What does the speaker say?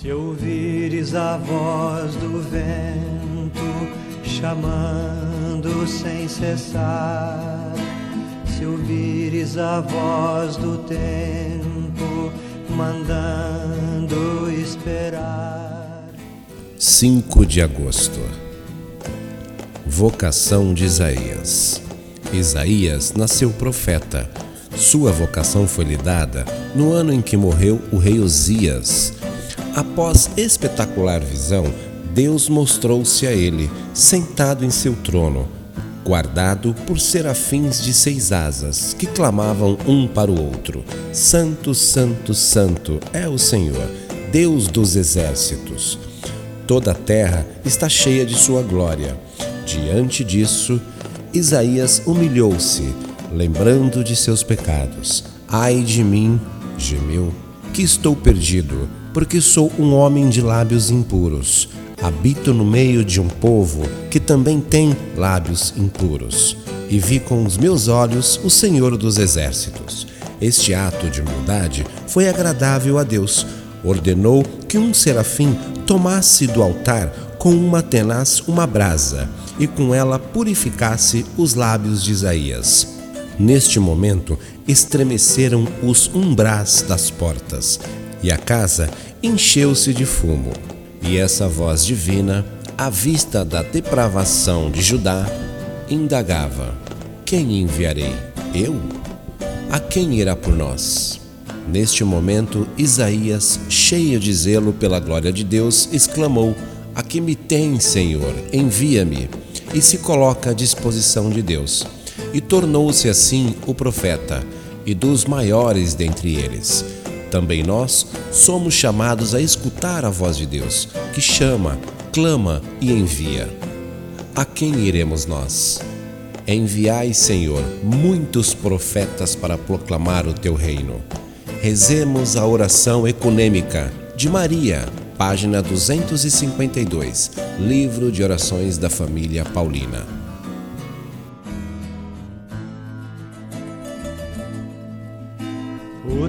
Se ouvires a voz do vento chamando sem cessar, se ouvires a voz do tempo mandando esperar. 5 de agosto Vocação de Isaías Isaías nasceu profeta. Sua vocação foi lhe dada no ano em que morreu o rei Osias Após espetacular visão, Deus mostrou-se a ele, sentado em seu trono, guardado por serafins de seis asas, que clamavam um para o outro: Santo, Santo, Santo é o Senhor, Deus dos exércitos. Toda a terra está cheia de sua glória. Diante disso, Isaías humilhou-se, lembrando de seus pecados. Ai de mim, gemeu, que estou perdido porque sou um homem de lábios impuros. Habito no meio de um povo que também tem lábios impuros. E vi com os meus olhos o Senhor dos Exércitos. Este ato de humildade foi agradável a Deus. Ordenou que um serafim tomasse do altar com uma tenaz uma brasa e com ela purificasse os lábios de Isaías. Neste momento, estremeceram os umbrais das portas e a casa encheu-se de fumo. E essa voz divina, à vista da depravação de Judá, indagava: Quem enviarei? Eu? A quem irá por nós? Neste momento, Isaías, cheio de zelo pela glória de Deus, exclamou: A que me tem, Senhor? Envia-me. E se coloca à disposição de Deus. E tornou-se assim o profeta, e dos maiores dentre eles também nós somos chamados a escutar a voz de Deus, que chama, clama e envia. A quem iremos nós? Enviai, Senhor, muitos profetas para proclamar o teu reino. Rezemos a oração econômica de Maria, página 252, livro de orações da família Paulina. O